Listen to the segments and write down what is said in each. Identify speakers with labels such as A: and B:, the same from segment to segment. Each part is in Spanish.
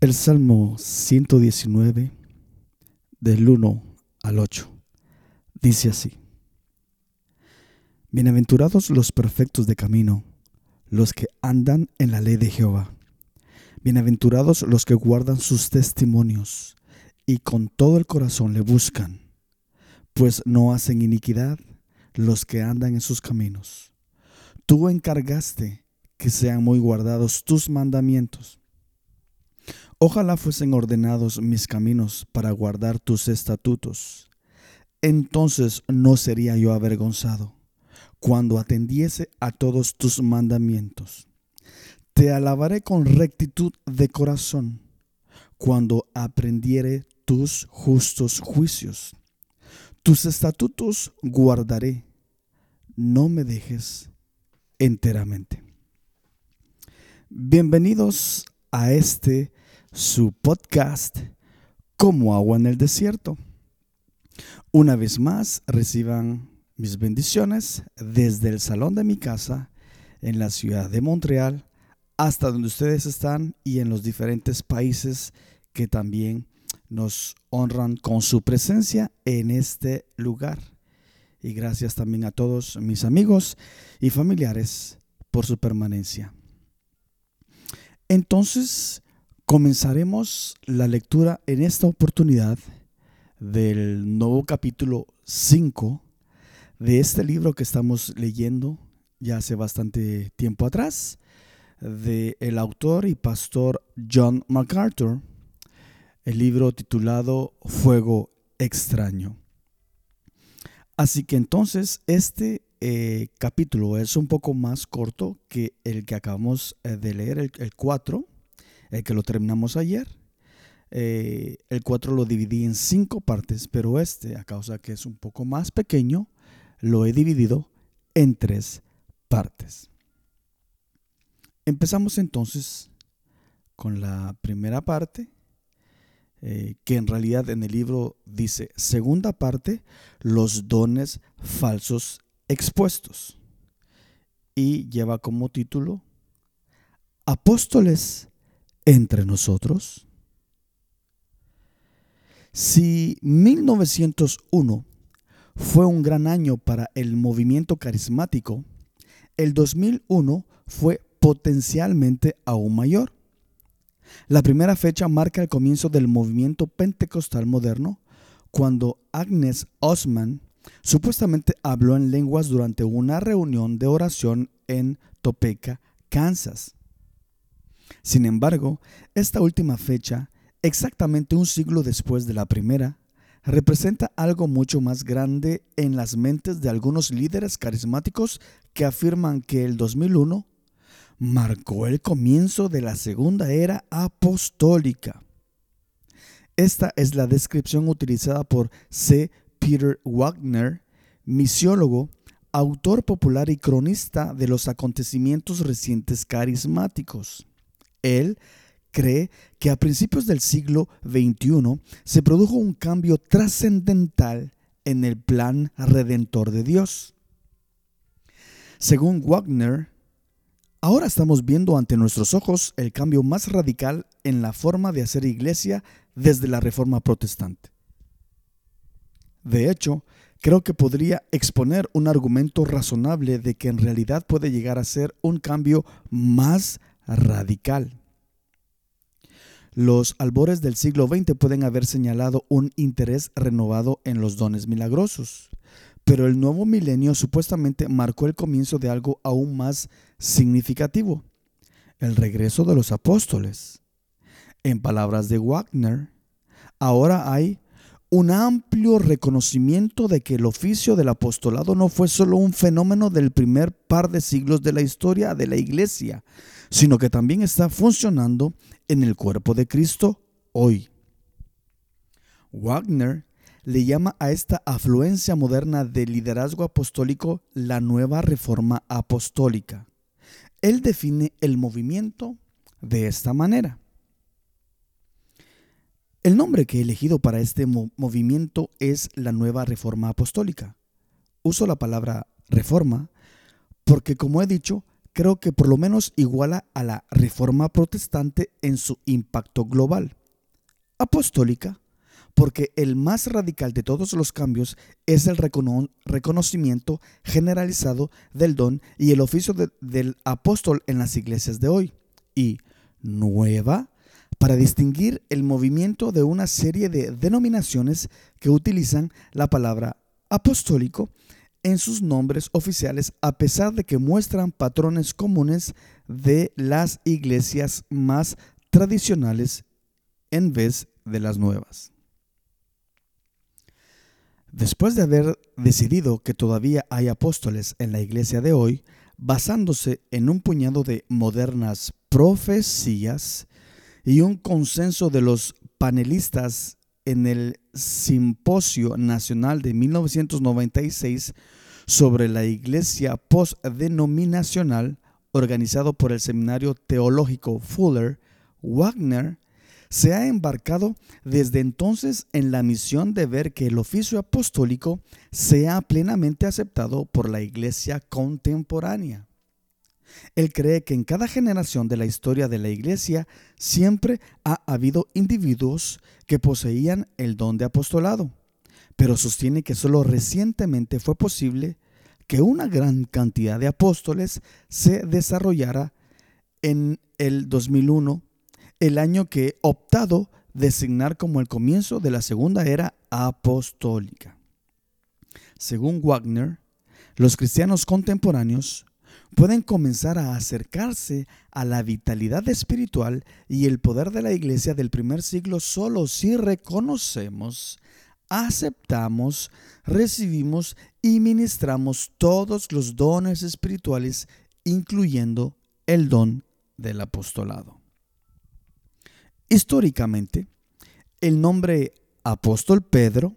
A: El Salmo 119, del 1 al 8, dice así. Bienaventurados los perfectos de camino, los que andan en la ley de Jehová. Bienaventurados los que guardan sus testimonios y con todo el corazón le buscan, pues no hacen iniquidad los que andan en sus caminos. Tú encargaste que sean muy guardados tus mandamientos. Ojalá fuesen ordenados mis caminos para guardar tus estatutos. Entonces no sería yo avergonzado cuando atendiese a todos tus mandamientos. Te alabaré con rectitud de corazón cuando aprendiere tus justos juicios. Tus estatutos guardaré, no me dejes enteramente. Bienvenidos a este su podcast como agua en el desierto. Una vez más reciban mis bendiciones desde el salón de mi casa en la ciudad de Montreal hasta donde ustedes están y en los diferentes países que también nos honran con su presencia en este lugar. Y gracias también a todos mis amigos y familiares por su permanencia. Entonces, comenzaremos la lectura en esta oportunidad del nuevo capítulo 5 de este libro que estamos leyendo ya hace bastante tiempo atrás, de el autor y pastor John MacArthur, el libro titulado Fuego extraño. Así que entonces este eh, capítulo es un poco más corto que el que acabamos eh, de leer, el, 4, el que lo terminamos ayer. Eh, el 4 lo dividí en cinco partes, pero este, a causa que es un poco más pequeño, lo he dividido en tres partes. Empezamos entonces con la primera parte, que en realidad en el libro dice, segunda parte, los dones falsos expuestos. Y lleva como título Apóstoles entre nosotros. Si 1901 fue un gran año para el movimiento carismático, el 2001 fue potencialmente aún mayor. La primera fecha marca el comienzo del movimiento pentecostal moderno, cuando Agnes Osman Supuestamente habló en lenguas durante una reunión de oración en Topeka, Kansas. Sin embargo, esta última fecha, exactamente un siglo después de la primera, representa algo mucho más grande en las mentes de algunos líderes carismáticos que afirman que el 2001 marcó el comienzo de la segunda era apostólica. Esta es la descripción utilizada por C. Peter Wagner, misiólogo, autor popular y cronista de los acontecimientos recientes carismáticos. Él cree que a principios del siglo XXI se produjo un cambio trascendental en el plan redentor de Dios. Según Wagner, ahora estamos viendo ante nuestros ojos el cambio más radical en la forma de hacer iglesia desde la Reforma Protestante. De hecho, creo que podría exponer un argumento razonable de que en realidad puede llegar a ser un cambio más radical. Los albores del siglo XX pueden haber señalado un interés renovado en los dones milagrosos, pero el nuevo milenio supuestamente marcó el comienzo de algo aún más significativo, el regreso de los apóstoles. En palabras de Wagner, ahora hay un amplio reconocimiento de que el oficio del apostolado no fue solo un fenómeno del primer par de siglos de la historia de la iglesia, sino que también está funcionando en el cuerpo de Cristo hoy. Wagner le llama a esta afluencia moderna del liderazgo apostólico la nueva reforma apostólica. Él define el movimiento de esta manera. El nombre que he elegido para este movimiento es la Nueva Reforma Apostólica. Uso la palabra reforma porque, como he dicho, creo que por lo menos iguala a la reforma protestante en su impacto global. Apostólica, porque el más radical de todos los cambios es el reconocimiento generalizado del don y el oficio del apóstol en las iglesias de hoy. Y nueva, para distinguir el movimiento de una serie de denominaciones que utilizan la palabra apostólico en sus nombres oficiales a pesar de que muestran patrones comunes de las iglesias más tradicionales en vez de las nuevas. Después de haber decidido que todavía hay apóstoles en la iglesia de hoy, basándose en un puñado de modernas profecías y un consenso de los panelistas en el Simposio Nacional de 1996 sobre la Iglesia Postdenominacional, organizado por el Seminario Teológico Fuller, Wagner se ha embarcado desde entonces en la misión de ver que el oficio apostólico sea plenamente aceptado por la iglesia contemporánea. Él cree que en cada generación de la historia de la iglesia siempre ha habido individuos que poseían el don de apostolado, pero sostiene que solo recientemente fue posible que una gran cantidad de apóstoles se desarrollara en el 2001 el año que he optado designar como el comienzo de la segunda era apostólica. Según Wagner, los cristianos contemporáneos pueden comenzar a acercarse a la vitalidad espiritual y el poder de la iglesia del primer siglo solo si reconocemos, aceptamos, recibimos y ministramos todos los dones espirituales, incluyendo el don del apostolado. Históricamente, el nombre apóstol Pedro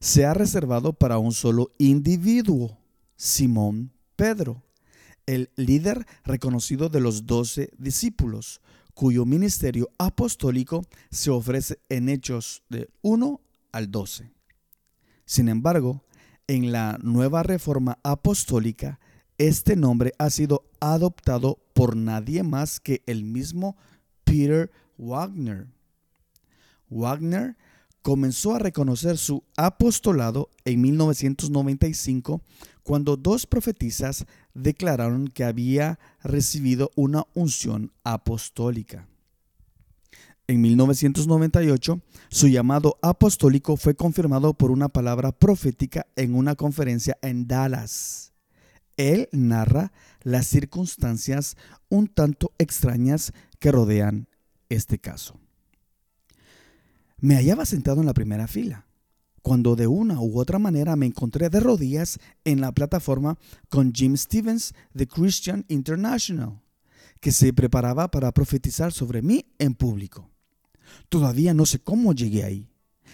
A: se ha reservado para un solo individuo, Simón Pedro, el líder reconocido de los doce discípulos, cuyo ministerio apostólico se ofrece en Hechos de 1 al 12. Sin embargo, en la nueva reforma apostólica, este nombre ha sido adoptado por nadie más que el mismo Peter Wagner. Wagner comenzó a reconocer su apostolado en 1995 cuando dos profetisas declararon que había recibido una unción apostólica. En 1998, su llamado apostólico fue confirmado por una palabra profética en una conferencia en Dallas. Él narra las circunstancias un tanto extrañas que rodean este caso. Me hallaba sentado en la primera fila, cuando de una u otra manera me encontré de rodillas en la plataforma con Jim Stevens de Christian International, que se preparaba para profetizar sobre mí en público. Todavía no sé cómo llegué ahí.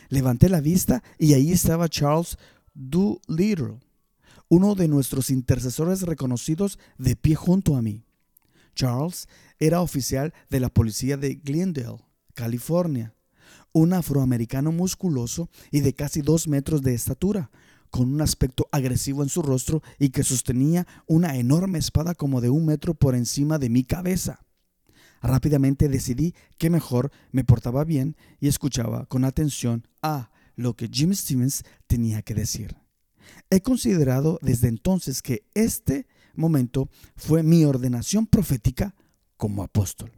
A: Levanté la vista y ahí estaba Charles Doolittle, uno de nuestros intercesores reconocidos de pie junto a mí. Charles era oficial de la policía de Glendale, California, un afroamericano musculoso y de casi dos metros de estatura, con un aspecto agresivo en su rostro y que sostenía una enorme espada como de un metro por encima de mi cabeza. Rápidamente decidí que mejor me portaba bien y escuchaba con atención a lo que Jim Stevens tenía que decir. He considerado desde entonces que este momento fue mi ordenación profética como apóstol.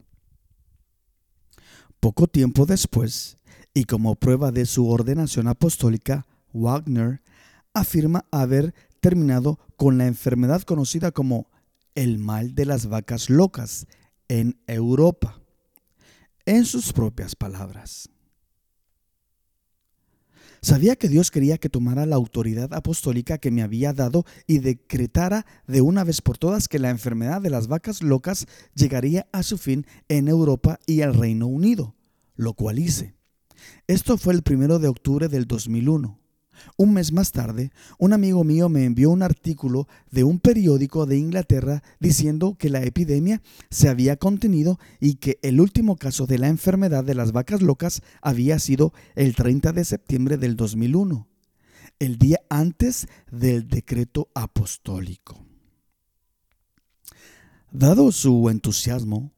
A: Poco tiempo después, y como prueba de su ordenación apostólica, Wagner afirma haber terminado con la enfermedad conocida como el mal de las vacas locas en Europa, en sus propias palabras. Sabía que Dios quería que tomara la autoridad apostólica que me había dado y decretara de una vez por todas que la enfermedad de las vacas locas llegaría a su fin en Europa y el Reino Unido, lo cual hice. Esto fue el primero de octubre del 2001. Un mes más tarde, un amigo mío me envió un artículo de un periódico de Inglaterra diciendo que la epidemia se había contenido y que el último caso de la enfermedad de las vacas locas había sido el 30 de septiembre del 2001, el día antes del decreto apostólico. Dado su entusiasmo,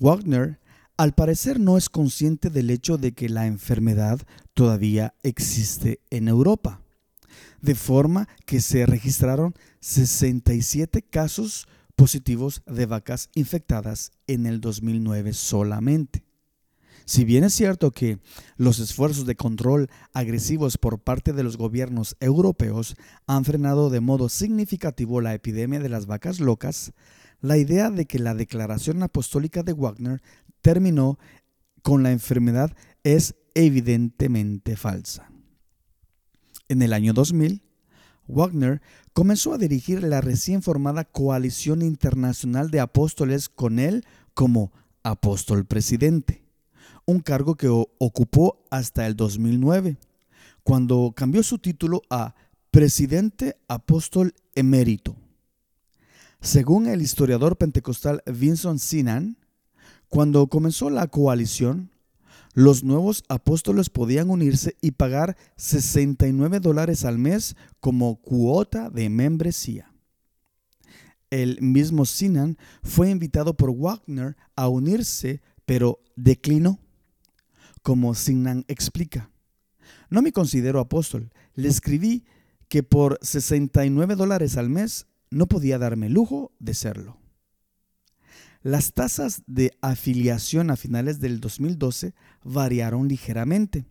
A: Wagner al parecer no es consciente del hecho de que la enfermedad todavía existe en Europa, de forma que se registraron 67 casos positivos de vacas infectadas en el 2009 solamente. Si bien es cierto que los esfuerzos de control agresivos por parte de los gobiernos europeos han frenado de modo significativo la epidemia de las vacas locas, la idea de que la declaración apostólica de Wagner terminó con la enfermedad es evidentemente falsa. En el año 2000, Wagner comenzó a dirigir la recién formada Coalición Internacional de Apóstoles con él como apóstol presidente, un cargo que ocupó hasta el 2009, cuando cambió su título a Presidente Apóstol Emérito. Según el historiador pentecostal Vincent Sinan, cuando comenzó la coalición, los nuevos apóstoles podían unirse y pagar 69 dólares al mes como cuota de membresía. El mismo Sinan fue invitado por Wagner a unirse, pero declinó. Como Sinan explica, no me considero apóstol. Le escribí que por 69 dólares al mes no podía darme lujo de serlo. Las tasas de afiliación a finales del 2012 variaron ligeramente,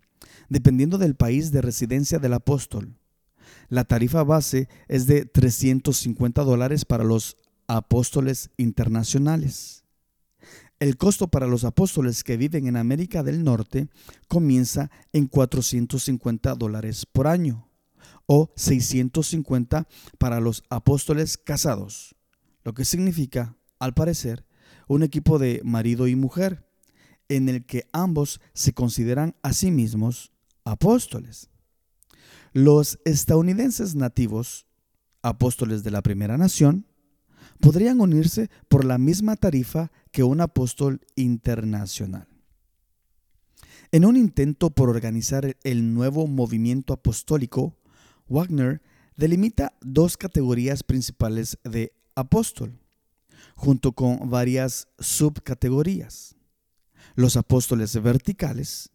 A: dependiendo del país de residencia del apóstol. La tarifa base es de 350 dólares para los apóstoles internacionales. El costo para los apóstoles que viven en América del Norte comienza en 450 dólares por año o 650 para los apóstoles casados, lo que significa, al parecer, un equipo de marido y mujer, en el que ambos se consideran a sí mismos apóstoles. Los estadounidenses nativos, apóstoles de la primera nación, podrían unirse por la misma tarifa que un apóstol internacional. En un intento por organizar el nuevo movimiento apostólico, Wagner delimita dos categorías principales de apóstol junto con varias subcategorías. Los apóstoles verticales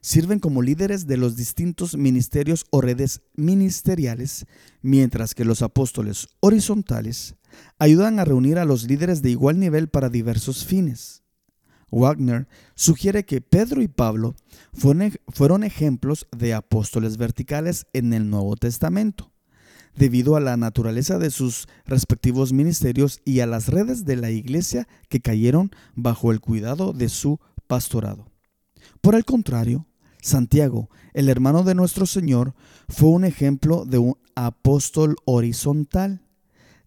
A: sirven como líderes de los distintos ministerios o redes ministeriales, mientras que los apóstoles horizontales ayudan a reunir a los líderes de igual nivel para diversos fines. Wagner sugiere que Pedro y Pablo fueron, ejemplos de apóstoles verticales en el Nuevo Testamento debido a la naturaleza de sus respectivos ministerios y a las redes de la iglesia que cayeron bajo el cuidado de su pastorado. Por el contrario, Santiago, el hermano de nuestro Señor, fue un ejemplo de un apóstol horizontal,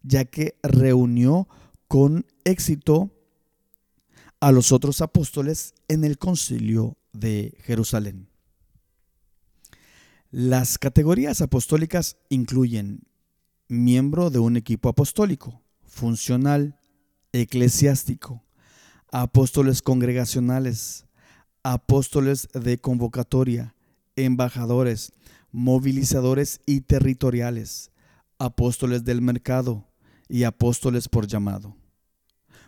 A: ya que reunió con éxito a los otros apóstoles en el concilio de Jerusalén. Las categorías apostólicas incluyen miembro de un equipo apostólico, funcional, eclesiástico, apóstoles congregacionales, apóstoles de convocatoria, embajadores, movilizadores y territoriales, apóstoles del mercado y apóstoles por llamado.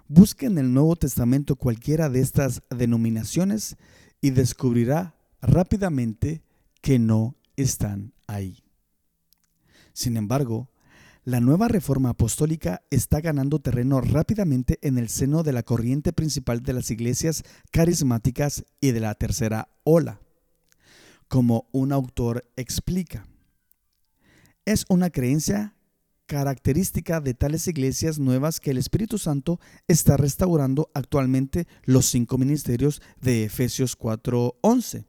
A: Busque en el Nuevo Testamento cualquiera de estas denominaciones y descubrirá rápidamente que no están ahí. Sin embargo, la nueva reforma apostólica está ganando terreno rápidamente en el seno de la corriente principal de las iglesias carismáticas y de la tercera ola. Como un autor explica, es una creencia característica de tales iglesias nuevas que el Espíritu Santo está restaurando actualmente los cinco ministerios de Efesios 4:11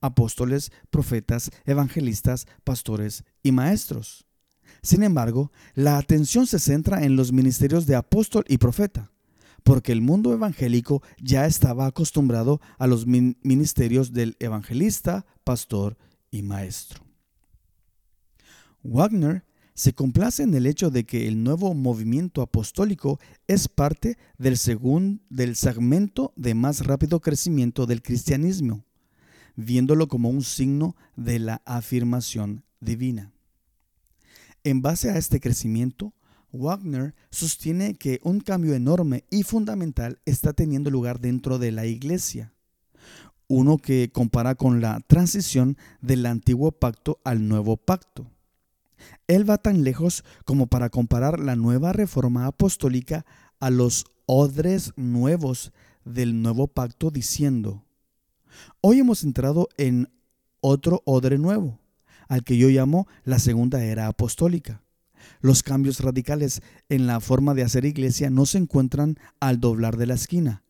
A: apóstoles, profetas, evangelistas, pastores y maestros. Sin embargo, la atención se centra en los ministerios de apóstol y profeta, porque el mundo evangélico ya estaba acostumbrado a los ministerios del evangelista, pastor y maestro. Wagner se complace en el hecho de que el nuevo movimiento apostólico es parte del, segundo, del segmento de más rápido crecimiento del cristianismo viéndolo como un signo de la afirmación divina. En base a este crecimiento, Wagner sostiene que un cambio enorme y fundamental está teniendo lugar dentro de la iglesia. Uno que compara con la transición del antiguo pacto al nuevo pacto. Él va tan lejos como para comparar la nueva reforma apostólica a los odres nuevos del nuevo pacto diciendo, hoy hemos entrado en otro odre nuevo, al que yo llamo la segunda era apostólica. Los cambios radicales en la forma de hacer iglesia no se encuentran al doblar de la esquina,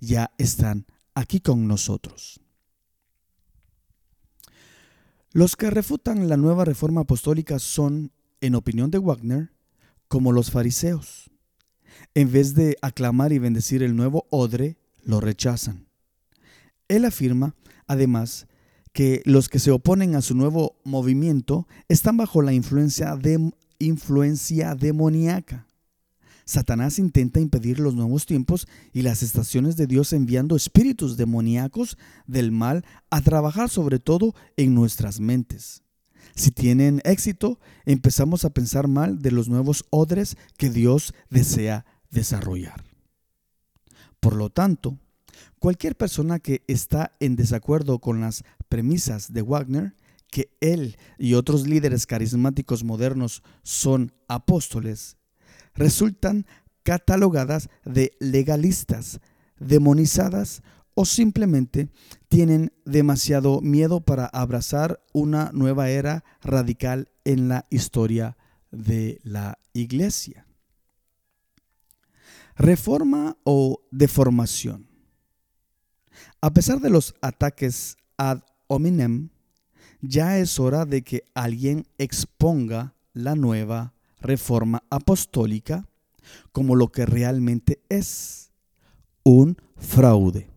A: ya están aquí con nosotros. Los que refutan la nueva reforma apostólica son, en opinión de Wagner, como los fariseos. En vez de aclamar y bendecir el nuevo odre, lo rechazan. Él afirma, además, que los que se oponen a su nuevo movimiento están bajo la influencia, de, influencia demoníaca. Satanás intenta impedir los nuevos tiempos y las estaciones de Dios enviando espíritus demoníacos del mal a trabajar sobre todo en nuestras mentes. Si tienen éxito, empezamos a pensar mal de los nuevos odres que Dios desea desarrollar. Por lo tanto, cualquier persona que está en desacuerdo con las premisas de Wagner, que él y otros líderes carismáticos modernos son apóstoles, resultan catalogadas de legalistas, demonizadas o simplemente tienen demasiado miedo para abrazar una nueva era radical en la historia de la iglesia. Reforma o deformación. A pesar de los ataques ad hominem, ya es hora de que alguien exponga la nueva reforma apostólica como lo que realmente es, un fraude.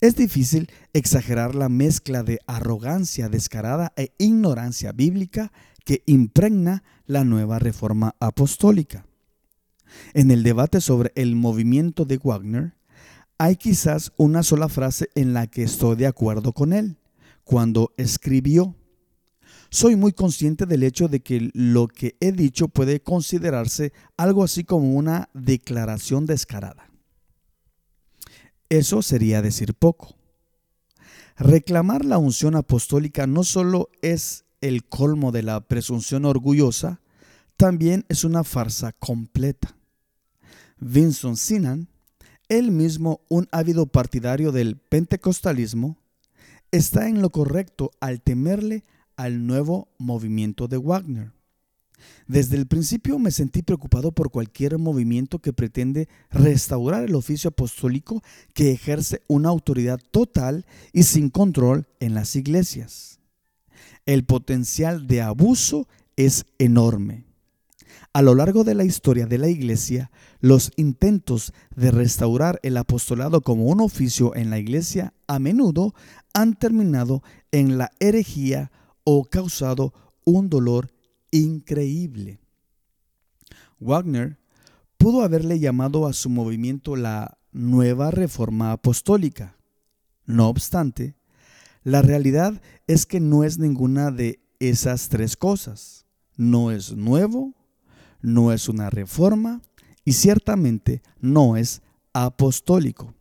A: Es difícil exagerar la mezcla de arrogancia descarada e ignorancia bíblica que impregna la nueva reforma apostólica. En el debate sobre el movimiento de Wagner, hay quizás una sola frase en la que estoy de acuerdo con él, cuando escribió, soy muy consciente del hecho de que lo que he dicho puede considerarse algo así como una declaración descarada. Eso sería decir poco. Reclamar la unción apostólica no solo es el colmo de la presunción orgullosa, también es una farsa completa. Vincent Sinan, él mismo un ávido partidario del pentecostalismo, está en lo correcto al temerle al nuevo movimiento de Wagner. Desde el principio me sentí preocupado por cualquier movimiento que pretende restaurar el oficio apostólico que ejerce una autoridad total y sin control en las iglesias. El potencial de abuso es enorme. A lo largo de la historia de la Iglesia, los intentos de restaurar el apostolado como un oficio en la Iglesia a menudo han terminado en la herejía o causado un dolor increíble. Wagner pudo haberle llamado a su movimiento la nueva reforma apostólica. No obstante, la realidad es que no es ninguna de esas tres cosas. No es nuevo, no es una reforma y ciertamente no es apostólico.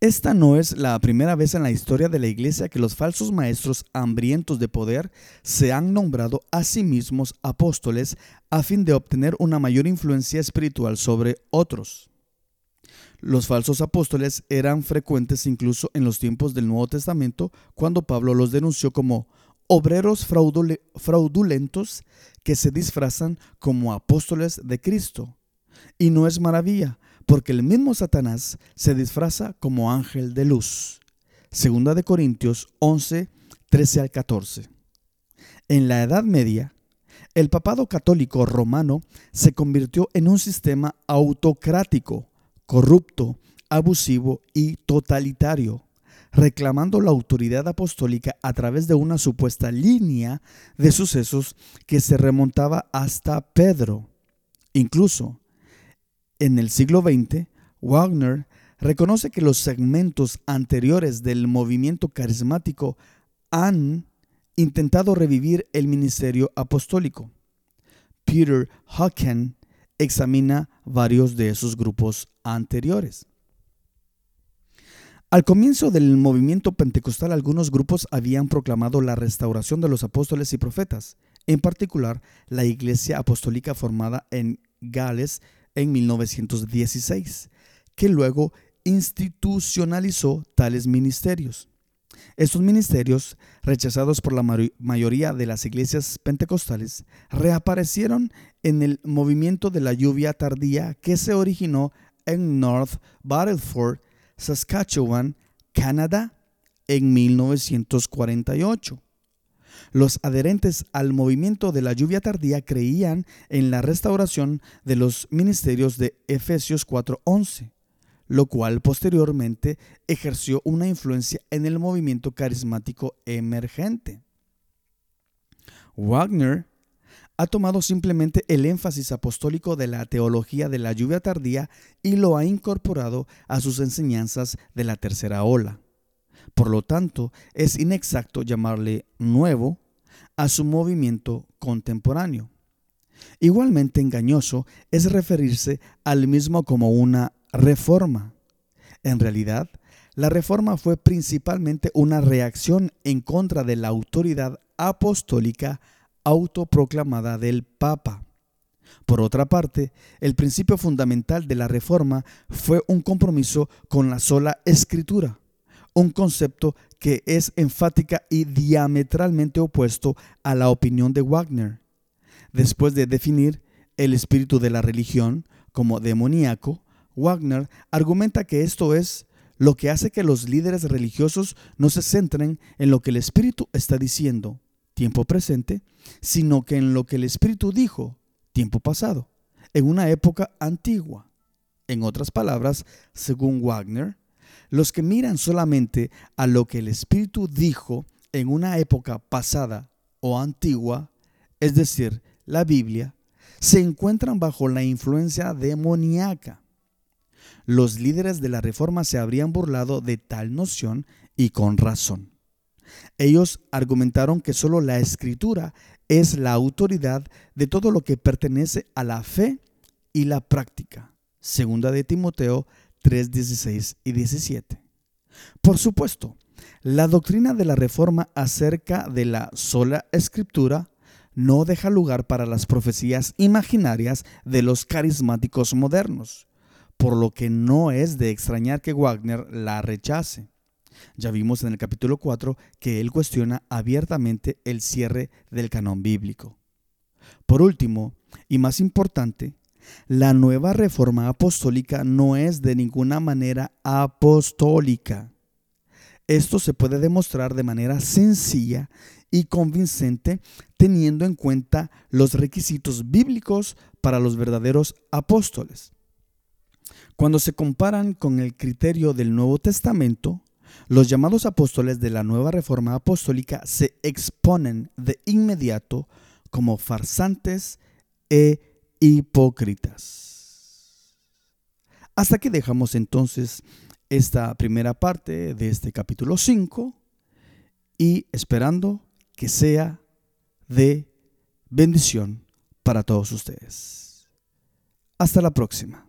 A: Esta no es la primera vez en la historia de la iglesia que los falsos maestros hambrientos de poder se han nombrado a sí mismos apóstoles a fin de obtener una mayor influencia espiritual sobre otros. Los falsos apóstoles eran frecuentes incluso en los tiempos del Nuevo Testamento cuando Pablo los denunció como obreros fraudulentos que se disfrazan como apóstoles de Cristo. Y no es maravilla, porque el mismo Satanás se disfraza como ángel de luz. Segunda de Corintios 11, 13 al 14. En la Edad Media, el papado católico romano se convirtió en un sistema autocrático, corrupto, abusivo y totalitario reclamando la autoridad apostólica a través de una supuesta línea de sucesos que se remontaba hasta Pedro. Incluso en el siglo XX, Wagner reconoce que los segmentos anteriores del movimiento carismático han intentado revivir el ministerio apostólico. Peter Hawken examina varios de esos grupos anteriores. Al comienzo del movimiento pentecostal, algunos grupos habían proclamado la restauración de los apóstoles y profetas, en particular la Iglesia Apostólica formada en Gales en 1916, que luego institucionalizó tales ministerios. Estos ministerios, rechazados por la mayoría de las iglesias pentecostales, reaparecieron en el movimiento de la lluvia tardía que se originó en North Battleford, Saskatchewan, Canadá, en 1948. Los adherentes al movimiento de la lluvia tardía creían en la restauración de los ministerios de Efesios 4:11 lo cual posteriormente ejerció una influencia en el movimiento carismático emergente. Wagner ha tomado simplemente el énfasis apostólico de la teología de la lluvia tardía y lo ha incorporado a sus enseñanzas de la tercera ola. Por lo tanto, es inexacto llamarle nuevo a su movimiento contemporáneo. Igualmente engañoso es referirse al mismo como una reforma. En realidad, la reforma fue principalmente una reacción en contra de la autoridad apostólica autoproclamada del Papa. Por otra parte, el principio fundamental de la reforma fue un compromiso con la sola escritura, un concepto que es enfática y diametralmente opuesto a la opinión de Wagner. Después de definir el espíritu de la religión como demoníaco, Wagner argumenta que esto es lo que hace que los líderes religiosos no se centren en lo que el Espíritu está diciendo, tiempo presente, sino que en lo que el Espíritu dijo, tiempo pasado, en una época antigua. En otras palabras, según Wagner, los que miran solamente a lo que el Espíritu dijo en una época pasada o antigua, es decir, la Biblia, se encuentran bajo la influencia demoníaca los líderes de la Reforma se habrían burlado de tal noción y con razón. Ellos argumentaron que solo la escritura es la autoridad de todo lo que pertenece a la fe y la práctica. Segunda de Timoteo 3, 16 y 17. Por supuesto, la doctrina de la Reforma acerca de la sola escritura no deja lugar para las profecías imaginarias de los carismáticos modernos por lo que no es de extrañar que Wagner la rechace. Ya vimos en el capítulo 4 que él cuestiona abiertamente el cierre del canon bíblico. Por último, y más importante, la nueva reforma apostólica no es de ninguna manera apostólica. Esto se puede demostrar de manera sencilla y convincente teniendo en cuenta los requisitos bíblicos para los verdaderos apóstoles. Cuando se comparan con el criterio del Nuevo Testamento, los llamados apóstoles de la nueva reforma apostólica se exponen de inmediato como farsantes e hipócritas. Hasta que dejamos entonces esta primera parte de este capítulo 5 y esperando que sea de bendición para todos ustedes. Hasta la próxima.